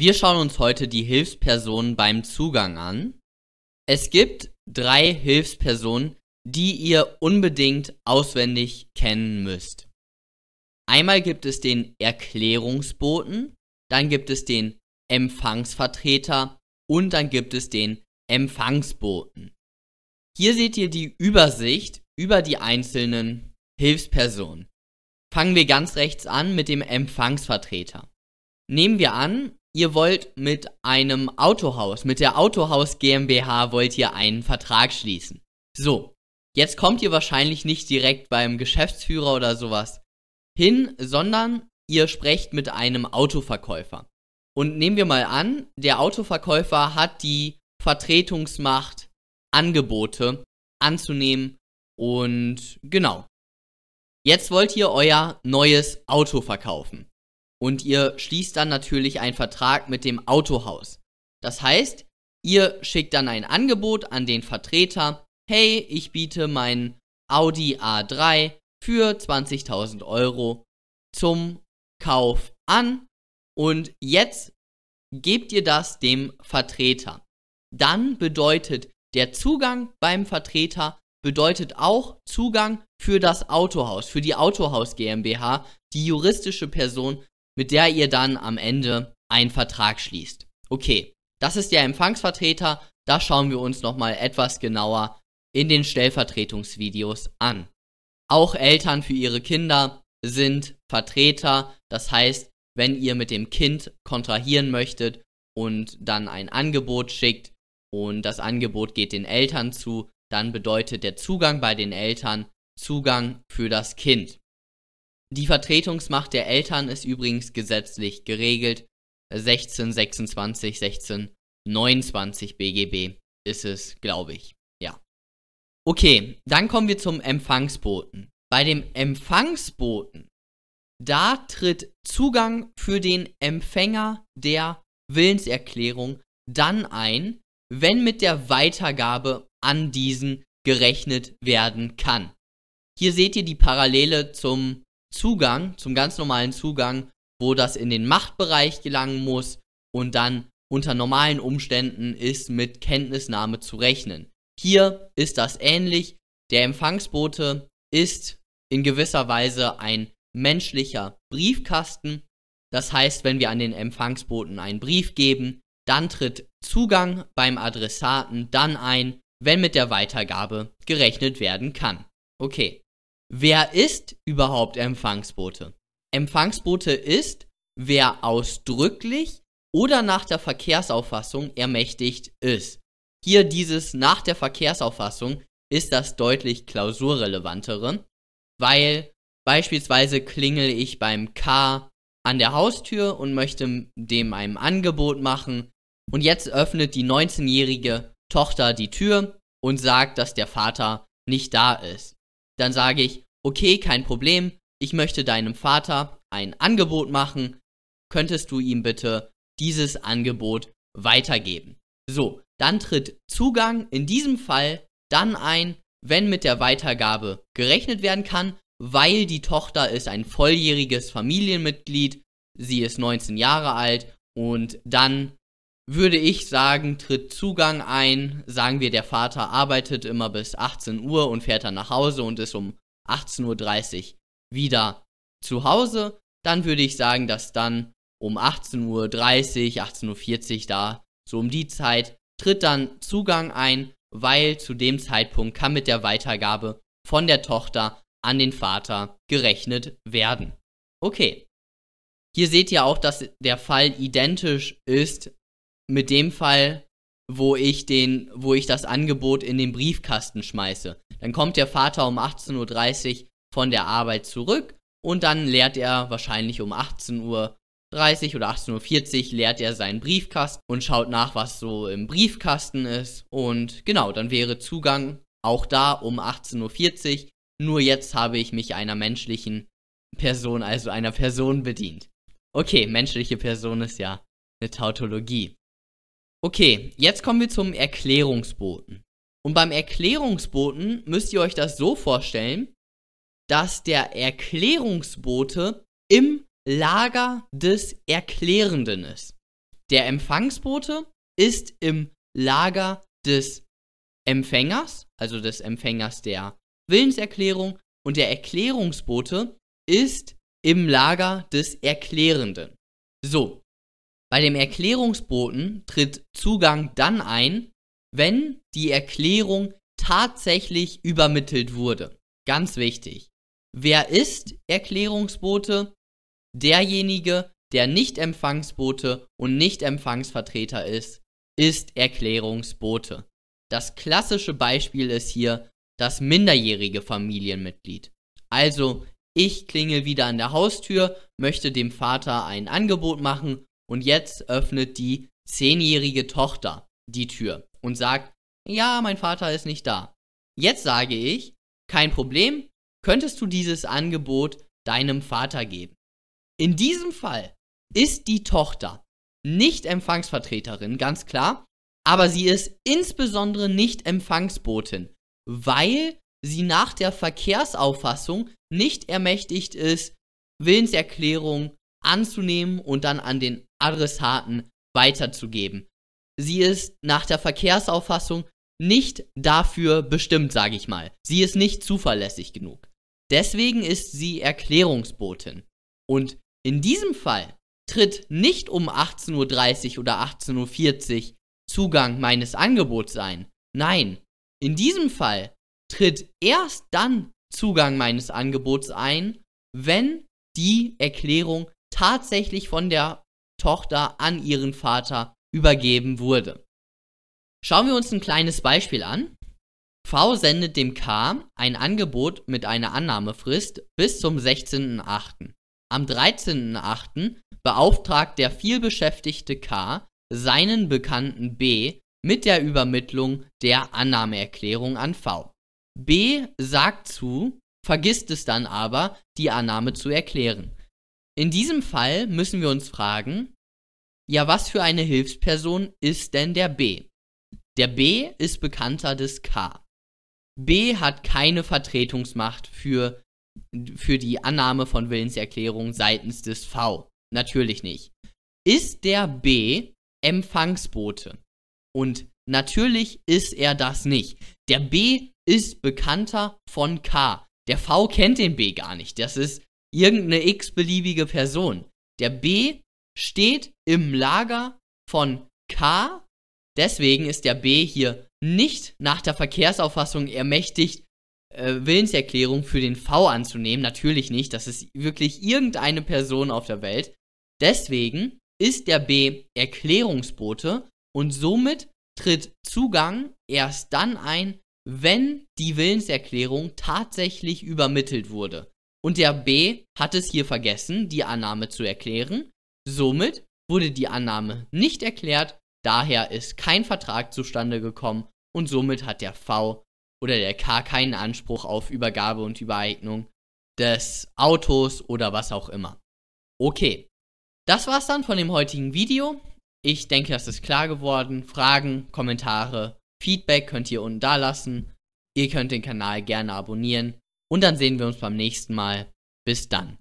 Wir schauen uns heute die Hilfspersonen beim Zugang an. Es gibt drei Hilfspersonen, die ihr unbedingt auswendig kennen müsst. Einmal gibt es den Erklärungsboten, dann gibt es den Empfangsvertreter und dann gibt es den Empfangsboten. Hier seht ihr die Übersicht über die einzelnen Hilfspersonen. Fangen wir ganz rechts an mit dem Empfangsvertreter. Nehmen wir an, ihr wollt mit einem Autohaus, mit der Autohaus GmbH wollt ihr einen Vertrag schließen. So, jetzt kommt ihr wahrscheinlich nicht direkt beim Geschäftsführer oder sowas hin, sondern ihr sprecht mit einem Autoverkäufer. Und nehmen wir mal an, der Autoverkäufer hat die Vertretungsmacht, Angebote anzunehmen und genau. Jetzt wollt ihr euer neues Auto verkaufen. Und ihr schließt dann natürlich einen Vertrag mit dem Autohaus. Das heißt, ihr schickt dann ein Angebot an den Vertreter. Hey, ich biete mein Audi A3 für 20.000 Euro zum Kauf an. Und jetzt gebt ihr das dem Vertreter. Dann bedeutet der Zugang beim Vertreter bedeutet auch Zugang für das Autohaus, für die Autohaus GmbH, die juristische Person, mit der ihr dann am Ende einen Vertrag schließt. Okay, das ist der Empfangsvertreter, da schauen wir uns nochmal etwas genauer in den Stellvertretungsvideos an. Auch Eltern für ihre Kinder sind Vertreter, das heißt, wenn ihr mit dem Kind kontrahieren möchtet und dann ein Angebot schickt und das Angebot geht den Eltern zu, dann bedeutet der Zugang bei den Eltern Zugang für das Kind. Die Vertretungsmacht der Eltern ist übrigens gesetzlich geregelt. 1626, 1629 BGB ist es, glaube ich. Ja. Okay, dann kommen wir zum Empfangsboten. Bei dem Empfangsboten, da tritt Zugang für den Empfänger der Willenserklärung dann ein, wenn mit der Weitergabe an diesen gerechnet werden kann. Hier seht ihr die Parallele zum Zugang, zum ganz normalen Zugang, wo das in den Machtbereich gelangen muss und dann unter normalen Umständen ist mit Kenntnisnahme zu rechnen. Hier ist das ähnlich. Der Empfangsbote ist in gewisser Weise ein menschlicher Briefkasten. Das heißt, wenn wir an den Empfangsboten einen Brief geben, dann tritt Zugang beim Adressaten dann ein, wenn mit der Weitergabe gerechnet werden kann. Okay. Wer ist überhaupt Empfangsbote? Empfangsbote ist, wer ausdrücklich oder nach der Verkehrsauffassung ermächtigt ist. Hier dieses nach der Verkehrsauffassung ist das deutlich klausurrelevantere, weil beispielsweise klingel ich beim K an der Haustür und möchte dem ein Angebot machen und jetzt öffnet die 19-jährige Tochter die Tür und sagt, dass der Vater nicht da ist. Dann sage ich, okay, kein Problem, ich möchte deinem Vater ein Angebot machen, könntest du ihm bitte dieses Angebot weitergeben. So, dann tritt Zugang in diesem Fall dann ein, wenn mit der Weitergabe gerechnet werden kann, weil die Tochter ist ein volljähriges Familienmitglied, sie ist 19 Jahre alt und dann würde ich sagen, tritt Zugang ein. Sagen wir, der Vater arbeitet immer bis 18 Uhr und fährt dann nach Hause und ist um 18.30 Uhr wieder zu Hause. Dann würde ich sagen, dass dann um 18.30 Uhr, 18.40 Uhr da, so um die Zeit, tritt dann Zugang ein, weil zu dem Zeitpunkt kann mit der Weitergabe von der Tochter an den Vater gerechnet werden. Okay. Hier seht ihr auch, dass der Fall identisch ist mit dem Fall, wo ich den, wo ich das Angebot in den Briefkasten schmeiße. Dann kommt der Vater um 18.30 Uhr von der Arbeit zurück und dann leert er wahrscheinlich um 18.30 Uhr oder 18.40 Uhr leert er seinen Briefkasten und schaut nach, was so im Briefkasten ist. Und genau, dann wäre Zugang auch da um 18.40 Uhr. Nur jetzt habe ich mich einer menschlichen Person, also einer Person bedient. Okay, menschliche Person ist ja eine Tautologie. Okay, jetzt kommen wir zum Erklärungsboten. Und beim Erklärungsboten müsst ihr euch das so vorstellen, dass der Erklärungsbote im Lager des Erklärenden ist. Der Empfangsbote ist im Lager des Empfängers, also des Empfängers der Willenserklärung, und der Erklärungsbote ist im Lager des Erklärenden. So, bei dem Erklärungsboten tritt Zugang dann ein, wenn die Erklärung tatsächlich übermittelt wurde. Ganz wichtig. Wer ist Erklärungsbote? Derjenige, der nicht Empfangsbote und nicht Empfangsvertreter ist, ist Erklärungsbote. Das klassische Beispiel ist hier das minderjährige Familienmitglied. Also, ich klingel wieder an der Haustür, möchte dem Vater ein Angebot machen und jetzt öffnet die zehnjährige Tochter die Tür und sagt, ja, mein Vater ist nicht da. Jetzt sage ich, kein Problem, könntest du dieses Angebot deinem Vater geben. In diesem Fall ist die Tochter nicht Empfangsvertreterin, ganz klar, aber sie ist insbesondere nicht Empfangsbotin, weil sie nach der Verkehrsauffassung nicht ermächtigt ist, Willenserklärung anzunehmen und dann an den Adressaten weiterzugeben. Sie ist nach der Verkehrsauffassung nicht dafür bestimmt, sage ich mal. Sie ist nicht zuverlässig genug. Deswegen ist sie Erklärungsbotin. Und in diesem Fall tritt nicht um 18.30 Uhr oder 18.40 Uhr Zugang meines Angebots ein. Nein, in diesem Fall tritt erst dann Zugang meines Angebots ein, wenn die Erklärung tatsächlich von der Tochter an ihren Vater übergeben wurde. Schauen wir uns ein kleines Beispiel an. V sendet dem K ein Angebot mit einer Annahmefrist bis zum 16.08. Am 13.08. beauftragt der vielbeschäftigte K seinen Bekannten B mit der Übermittlung der Annahmeerklärung an V. B sagt zu, vergisst es dann aber, die Annahme zu erklären. In diesem Fall müssen wir uns fragen, ja, was für eine Hilfsperson ist denn der B? Der B ist Bekannter des K. B hat keine Vertretungsmacht für, für die Annahme von Willenserklärungen seitens des V. Natürlich nicht. Ist der B Empfangsbote? Und natürlich ist er das nicht. Der B ist Bekannter von K. Der V kennt den B gar nicht. Das ist irgendeine x-beliebige Person. Der B steht im Lager von K. Deswegen ist der B hier nicht nach der Verkehrsauffassung ermächtigt, äh, Willenserklärung für den V anzunehmen. Natürlich nicht. Das ist wirklich irgendeine Person auf der Welt. Deswegen ist der B Erklärungsbote und somit tritt Zugang erst dann ein, wenn die Willenserklärung tatsächlich übermittelt wurde. Und der B hat es hier vergessen, die Annahme zu erklären. Somit wurde die Annahme nicht erklärt, daher ist kein Vertrag zustande gekommen und somit hat der V oder der K keinen Anspruch auf Übergabe und Übereignung des Autos oder was auch immer. Okay, das war's dann von dem heutigen Video. Ich denke, das ist klar geworden. Fragen, Kommentare, Feedback könnt ihr unten da lassen. Ihr könnt den Kanal gerne abonnieren und dann sehen wir uns beim nächsten Mal. Bis dann.